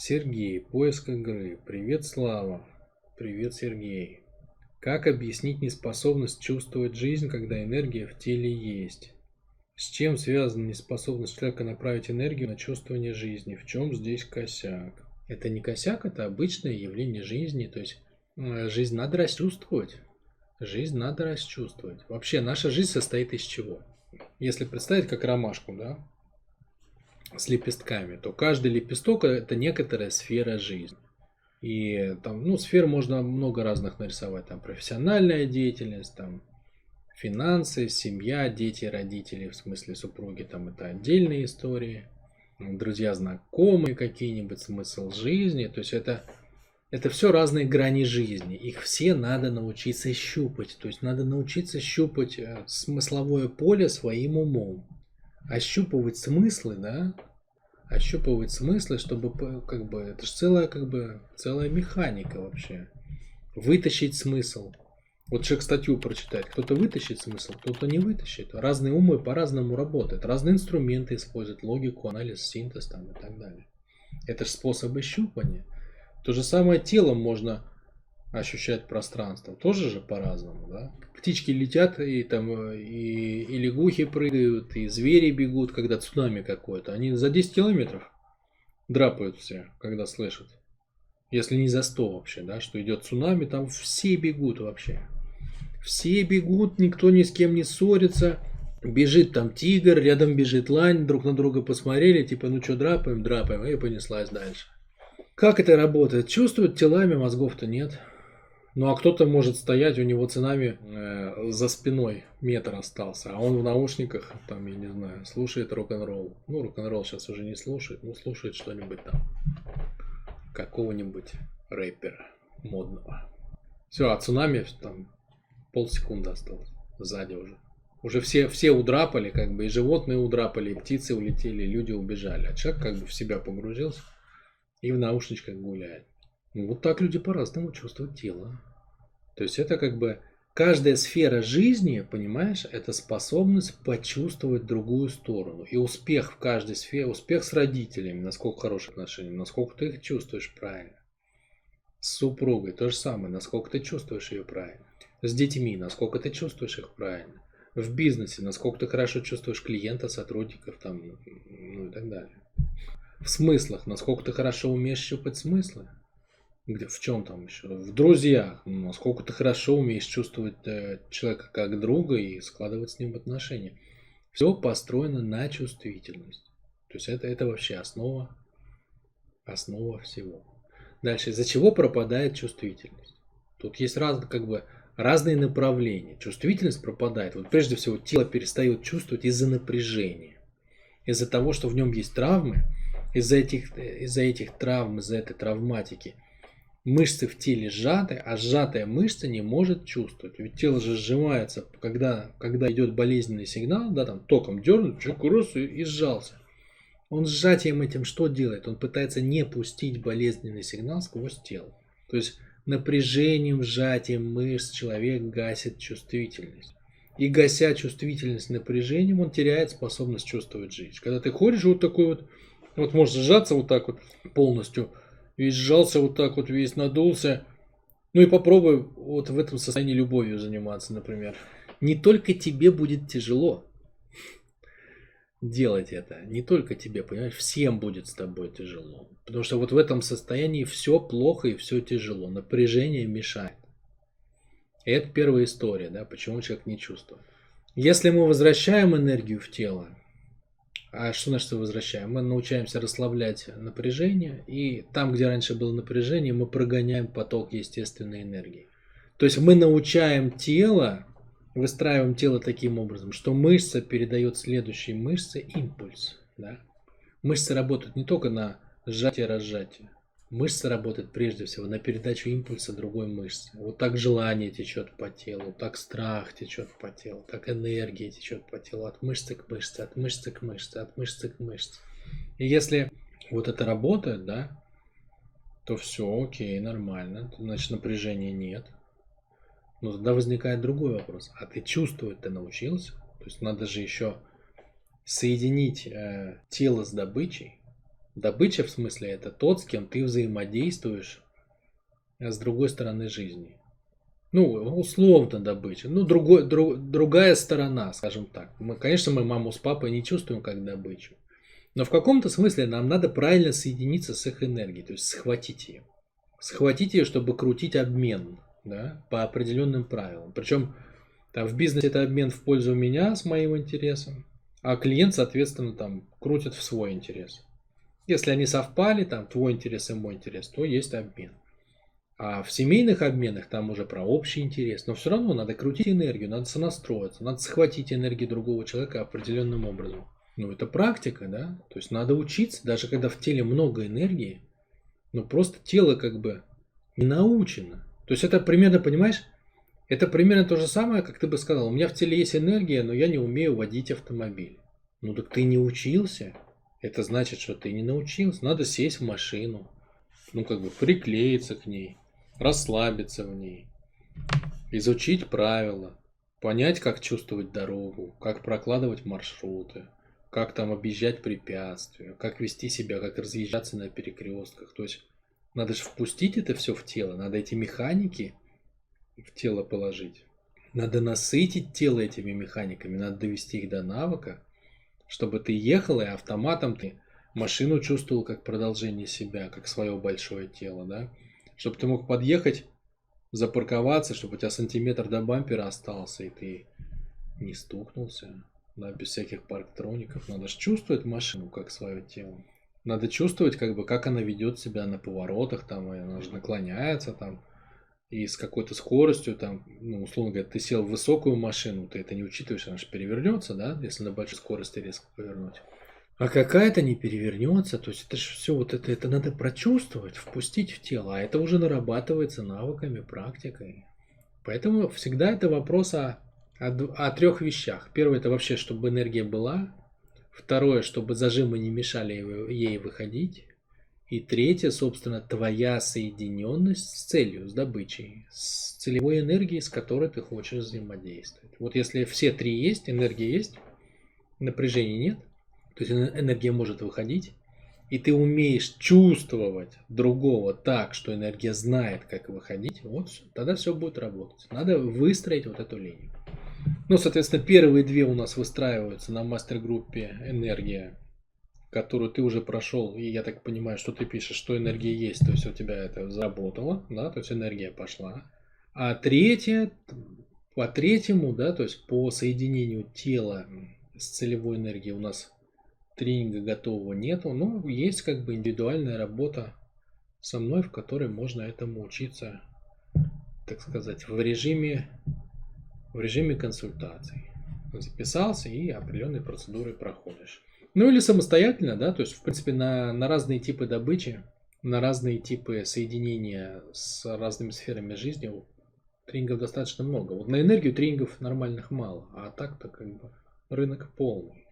Сергей, поиск игры. Привет, Слава. Привет, Сергей. Как объяснить неспособность чувствовать жизнь, когда энергия в теле есть? С чем связана неспособность человека направить энергию на чувствование жизни? В чем здесь косяк? Это не косяк, это обычное явление жизни. То есть э, жизнь надо расчувствовать. Жизнь надо расчувствовать. Вообще наша жизнь состоит из чего? Если представить как ромашку, да, с лепестками, то каждый лепесток это некоторая сфера жизни. И там, ну, сфер можно много разных нарисовать. Там профессиональная деятельность, там финансы, семья, дети, родители, в смысле супруги, там это отдельные истории. Друзья, знакомые какие-нибудь, смысл жизни. То есть это, это все разные грани жизни. Их все надо научиться щупать. То есть надо научиться щупать э, смысловое поле своим умом ощупывать смыслы, да, ощупывать смыслы, чтобы как бы это же целая как бы целая механика вообще. Вытащить смысл. Вот человек статью прочитает, кто-то вытащит смысл, кто-то не вытащит. Разные умы по-разному работают, разные инструменты используют, логику, анализ, синтез там и так далее. Это же способы щупания. То же самое телом можно ощущать пространство. Тоже же по-разному, да? Птички летят, и там и, и лягухи прыгают, и звери бегут, когда цунами какое-то. Они за 10 километров драпают все, когда слышат. Если не за 100 вообще, да, что идет цунами, там все бегут вообще. Все бегут, никто ни с кем не ссорится. Бежит там тигр, рядом бежит лань, друг на друга посмотрели, типа, ну что, драпаем, драпаем, и понеслась дальше. Как это работает? Чувствуют телами, мозгов-то нет. Ну а кто-то может стоять, у него цунами э, за спиной метр остался, а он в наушниках, там, я не знаю, слушает рок-н-ролл. Ну, рок-н-ролл сейчас уже не слушает, ну, слушает что-нибудь там, какого-нибудь рэпера модного. Все, а цунами там полсекунды осталось, сзади уже. Уже все, все удрапали, как бы, и животные удрапали, и птицы улетели, и люди убежали. А человек как бы в себя погрузился и в наушничках гуляет. Вот так люди по-разному чувствуют тело. То есть это как бы каждая сфера жизни, понимаешь, это способность почувствовать другую сторону. И успех в каждой сфере, успех с родителями, насколько хорошие отношения, насколько ты их чувствуешь правильно. С супругой то же самое, насколько ты чувствуешь ее правильно. С детьми, насколько ты чувствуешь их правильно. В бизнесе, насколько ты хорошо чувствуешь клиента, сотрудников там, ну и так далее. В смыслах, насколько ты хорошо умеешь щупать смыслы. Где, в чем там еще? В друзьях. Ну, насколько ты хорошо умеешь чувствовать э, человека как друга и складывать с ним отношения. Все построено на чувствительность. То есть это, это вообще основа, основа всего. Дальше, из-за чего пропадает чувствительность? Тут есть раз, как бы, разные направления. Чувствительность пропадает. Вот прежде всего тело перестает чувствовать из-за напряжения. Из-за того, что в нем есть травмы, из-за этих, из-за этих травм, из-за этой травматики – мышцы в теле сжаты, а сжатая мышца не может чувствовать. Ведь тело же сжимается, когда, когда идет болезненный сигнал, да, там током дернут, человек рос и, и сжался. Он сжатием этим что делает? Он пытается не пустить болезненный сигнал сквозь тело. То есть напряжением, сжатием мышц человек гасит чувствительность. И гася чувствительность напряжением, он теряет способность чувствовать жизнь. Когда ты ходишь вот такой вот, вот можешь сжаться вот так вот полностью, весь сжался вот так вот, весь надулся. Ну и попробуй вот в этом состоянии любовью заниматься, например. Не только тебе будет тяжело делать это. Не только тебе, понимаешь, всем будет с тобой тяжело. Потому что вот в этом состоянии все плохо и все тяжело. Напряжение мешает. И это первая история, да, почему человек не чувствует. Если мы возвращаем энергию в тело, а что значит возвращаем? Мы научаемся расслаблять напряжение, и там, где раньше было напряжение, мы прогоняем поток естественной энергии. То есть мы научаем тело, выстраиваем тело таким образом, что мышца передает следующей мышце импульс. Да? Мышцы работают не только на сжатие-разжатие, Мышца работает прежде всего на передачу импульса другой мышцы. Вот так желание течет по телу, так страх течет по телу, так энергия течет по телу от мышцы к мышце, от мышцы к мышце, от мышцы к мышце. И если вот это работает, да, то все окей, нормально, значит напряжения нет. Но тогда возникает другой вопрос. А ты чувствовать ты научился? То есть надо же еще соединить э, тело с добычей, Добыча, в смысле, это тот, с кем ты взаимодействуешь с другой стороны жизни. Ну, условно добыча. Ну, другой, друг, другая сторона, скажем так. Мы, конечно, мы маму с папой не чувствуем как добычу. Но в каком-то смысле нам надо правильно соединиться с их энергией, то есть схватить ее. Схватить ее, чтобы крутить обмен да, по определенным правилам. Причем там, в бизнесе это обмен в пользу меня с моим интересом, а клиент, соответственно, там крутит в свой интерес. Если они совпали, там твой интерес и мой интерес, то есть обмен. А в семейных обменах там уже про общий интерес. Но все равно надо крутить энергию, надо сонастроиться, надо схватить энергию другого человека определенным образом. Ну, это практика, да? То есть надо учиться, даже когда в теле много энергии, но просто тело как бы не научено. То есть это примерно, понимаешь, это примерно то же самое, как ты бы сказал, у меня в теле есть энергия, но я не умею водить автомобиль. Ну так ты не учился. Это значит, что ты не научился. Надо сесть в машину, ну как бы приклеиться к ней, расслабиться в ней, изучить правила, понять, как чувствовать дорогу, как прокладывать маршруты, как там объезжать препятствия, как вести себя, как разъезжаться на перекрестках. То есть надо же впустить это все в тело, надо эти механики в тело положить. Надо насытить тело этими механиками, надо довести их до навыка, чтобы ты ехал и автоматом ты машину чувствовал как продолжение себя, как свое большое тело, да? Чтобы ты мог подъехать, запарковаться, чтобы у тебя сантиметр до бампера остался, и ты не стукнулся, да, без всяких парктроников. Надо же чувствовать машину как свое тело. Надо чувствовать, как бы, как она ведет себя на поворотах, там, и она же наклоняется, там, и с какой-то скоростью, там, ну, условно говоря, ты сел в высокую машину, ты это не учитываешь, она же перевернется, да, если на большой скорости резко повернуть. А какая-то не перевернется, то есть это же все вот это, это надо прочувствовать, впустить в тело, а это уже нарабатывается навыками, практикой. Поэтому всегда это вопрос о, о, о трех вещах. Первое это вообще, чтобы энергия была. Второе, чтобы зажимы не мешали ей выходить. И третье, собственно, твоя соединенность с целью, с добычей, с целевой энергией, с которой ты хочешь взаимодействовать. Вот если все три есть, энергия есть, напряжения нет, то есть энергия может выходить, и ты умеешь чувствовать другого так, что энергия знает, как выходить, вот тогда все будет работать. Надо выстроить вот эту линию. Ну, соответственно, первые две у нас выстраиваются на мастер-группе «Энергия», которую ты уже прошел, и я так понимаю, что ты пишешь, что энергия есть, то есть у тебя это заработало, да, то есть энергия пошла. А третье, по третьему, да, то есть по соединению тела с целевой энергией у нас тренинга готового нету, но есть как бы индивидуальная работа со мной, в которой можно этому учиться, так сказать, в режиме, в режиме консультаций. Записался и определенные процедуры проходишь. Ну или самостоятельно, да, то есть, в принципе, на, на разные типы добычи, на разные типы соединения с разными сферами жизни тренингов достаточно много. Вот на энергию тренингов нормальных мало, а так-то как бы рынок полный.